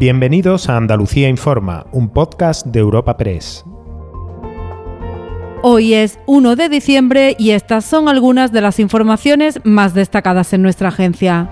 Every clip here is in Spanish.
Bienvenidos a Andalucía Informa, un podcast de Europa Press. Hoy es 1 de diciembre y estas son algunas de las informaciones más destacadas en nuestra agencia.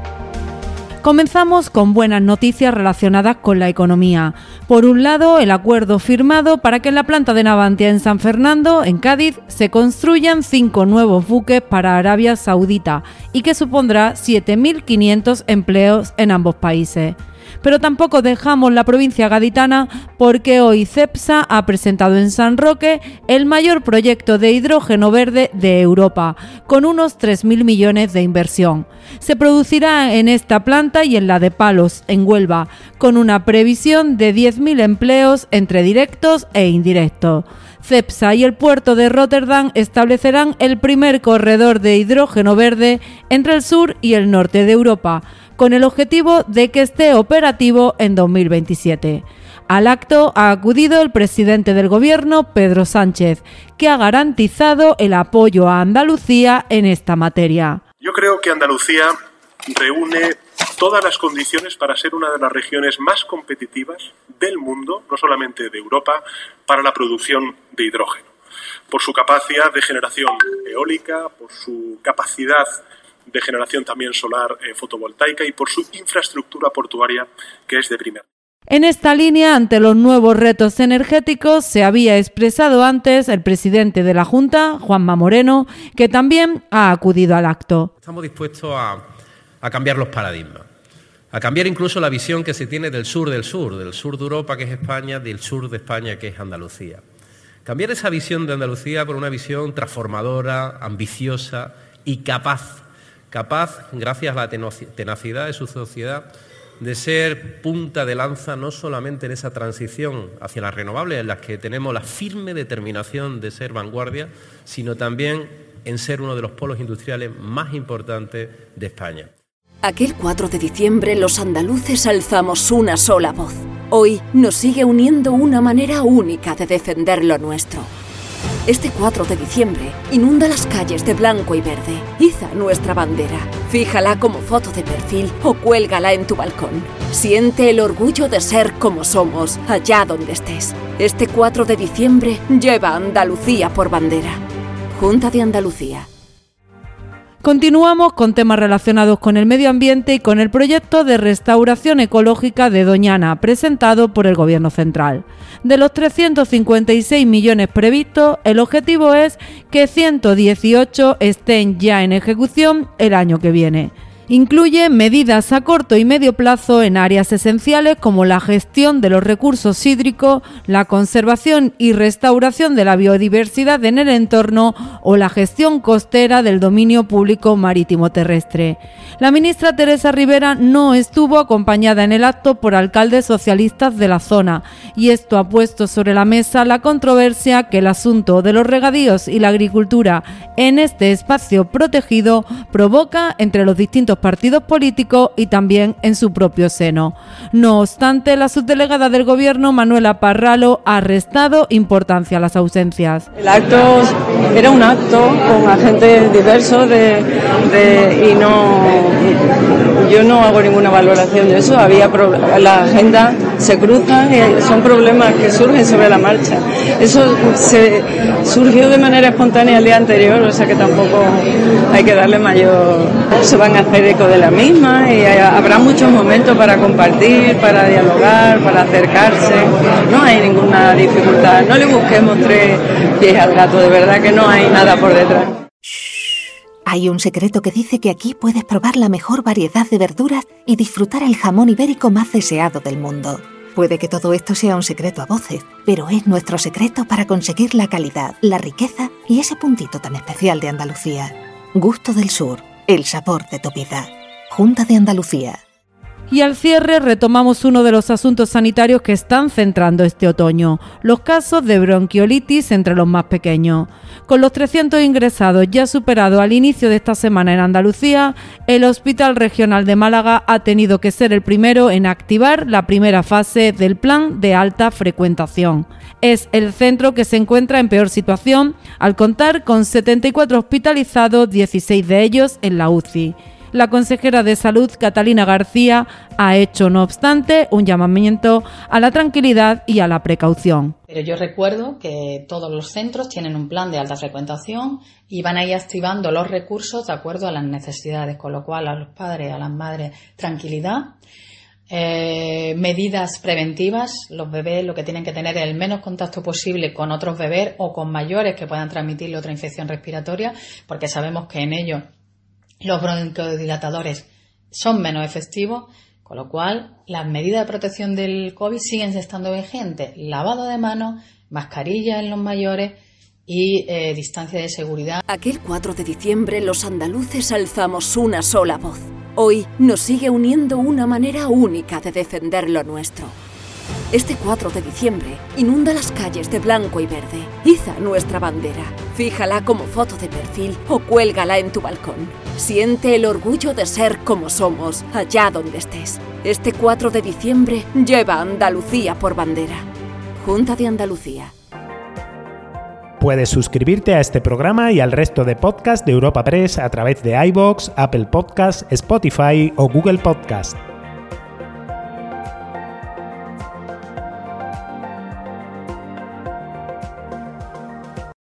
Comenzamos con buenas noticias relacionadas con la economía. Por un lado, el acuerdo firmado para que en la planta de Navantia en San Fernando, en Cádiz, se construyan cinco nuevos buques para Arabia Saudita y que supondrá 7.500 empleos en ambos países pero tampoco dejamos la provincia gaditana porque hoy CEPSA ha presentado en San Roque el mayor proyecto de hidrógeno verde de Europa, con unos 3.000 millones de inversión. Se producirá en esta planta y en la de Palos, en Huelva, con una previsión de 10.000 empleos entre directos e indirectos. CEPSA y el puerto de Rotterdam establecerán el primer corredor de hidrógeno verde entre el sur y el norte de Europa, con el objetivo de que esté operativo en 2027. Al acto ha acudido el presidente del Gobierno, Pedro Sánchez, que ha garantizado el apoyo a Andalucía en esta materia. Yo creo que Andalucía reúne todas las condiciones para ser una de las regiones más competitivas del mundo, no solamente de Europa, para la producción de hidrógeno. Por su capacidad de generación eólica, por su capacidad de generación también solar eh, fotovoltaica y por su infraestructura portuaria que es de primer. En esta línea, ante los nuevos retos energéticos, se había expresado antes el presidente de la Junta, Juanma Moreno, que también ha acudido al acto. Estamos dispuestos a, a cambiar los paradigmas, a cambiar incluso la visión que se tiene del sur del sur, del sur de Europa que es España, del sur de España que es Andalucía. Cambiar esa visión de Andalucía por una visión transformadora, ambiciosa y capaz capaz, gracias a la tenacidad de su sociedad, de ser punta de lanza no solamente en esa transición hacia las renovables, en las que tenemos la firme determinación de ser vanguardia, sino también en ser uno de los polos industriales más importantes de España. Aquel 4 de diciembre los andaluces alzamos una sola voz. Hoy nos sigue uniendo una manera única de defender lo nuestro este 4 de diciembre, inunda las calles de blanco y verde. Iza nuestra bandera. Fíjala como foto de perfil o cuélgala en tu balcón. Siente el orgullo de ser como somos, allá donde estés. Este 4 de diciembre, lleva Andalucía por bandera. Junta de Andalucía. Continuamos con temas relacionados con el medio ambiente y con el proyecto de restauración ecológica de Doñana, presentado por el Gobierno Central. De los 356 millones previstos, el objetivo es que 118 estén ya en ejecución el año que viene. Incluye medidas a corto y medio plazo en áreas esenciales como la gestión de los recursos hídricos, la conservación y restauración de la biodiversidad en el entorno o la gestión costera del dominio público marítimo terrestre. La ministra Teresa Rivera no estuvo acompañada en el acto por alcaldes socialistas de la zona y esto ha puesto sobre la mesa la controversia que el asunto de los regadíos y la agricultura en este espacio protegido provoca entre los distintos partidos políticos y también en su propio seno. No obstante, la subdelegada del Gobierno, Manuela Parralo, ha restado importancia a las ausencias. El acto era un acto con agentes diversos de, y no, yo no hago ninguna valoración de eso. Había la agenda se cruzan y son problemas que surgen sobre la marcha. Eso se surgió de manera espontánea el día anterior, o sea que tampoco hay que darle mayor. Se van a hacer eco de la misma y habrá muchos momentos para compartir, para dialogar, para acercarse. No hay ninguna dificultad. No le busquemos tres pies al gato, de verdad que no hay nada por detrás. Hay un secreto que dice que aquí puedes probar la mejor variedad de verduras y disfrutar el jamón ibérico más deseado del mundo. Puede que todo esto sea un secreto a voces, pero es nuestro secreto para conseguir la calidad, la riqueza y ese puntito tan especial de Andalucía. Gusto del Sur, el sabor de tu vida. Junta de Andalucía. Y al cierre retomamos uno de los asuntos sanitarios que están centrando este otoño, los casos de bronquiolitis entre los más pequeños. Con los 300 ingresados ya superados al inicio de esta semana en Andalucía, el Hospital Regional de Málaga ha tenido que ser el primero en activar la primera fase del plan de alta frecuentación. Es el centro que se encuentra en peor situación al contar con 74 hospitalizados, 16 de ellos en la UCI. La consejera de Salud, Catalina García, ha hecho, no obstante, un llamamiento a la tranquilidad y a la precaución. Pero yo recuerdo que todos los centros tienen un plan de alta frecuentación y van a ir activando los recursos de acuerdo a las necesidades, con lo cual a los padres, a las madres, tranquilidad. Eh, medidas preventivas, los bebés lo que tienen que tener es el menos contacto posible con otros bebés o con mayores que puedan transmitirle otra infección respiratoria, porque sabemos que en ellos los broncodilatadores son menos efectivos, con lo cual las medidas de protección del COVID siguen estando vigentes. Lavado de manos, mascarilla en los mayores y eh, distancia de seguridad. Aquel 4 de diciembre los andaluces alzamos una sola voz. Hoy nos sigue uniendo una manera única de defender lo nuestro. Este 4 de diciembre, inunda las calles de blanco y verde. Iza nuestra bandera. Fíjala como foto de perfil o cuélgala en tu balcón. Siente el orgullo de ser como somos, allá donde estés. Este 4 de diciembre, lleva Andalucía por bandera. Junta de Andalucía. Puedes suscribirte a este programa y al resto de podcasts de Europa Press a través de iBox, Apple Podcasts, Spotify o Google Podcasts.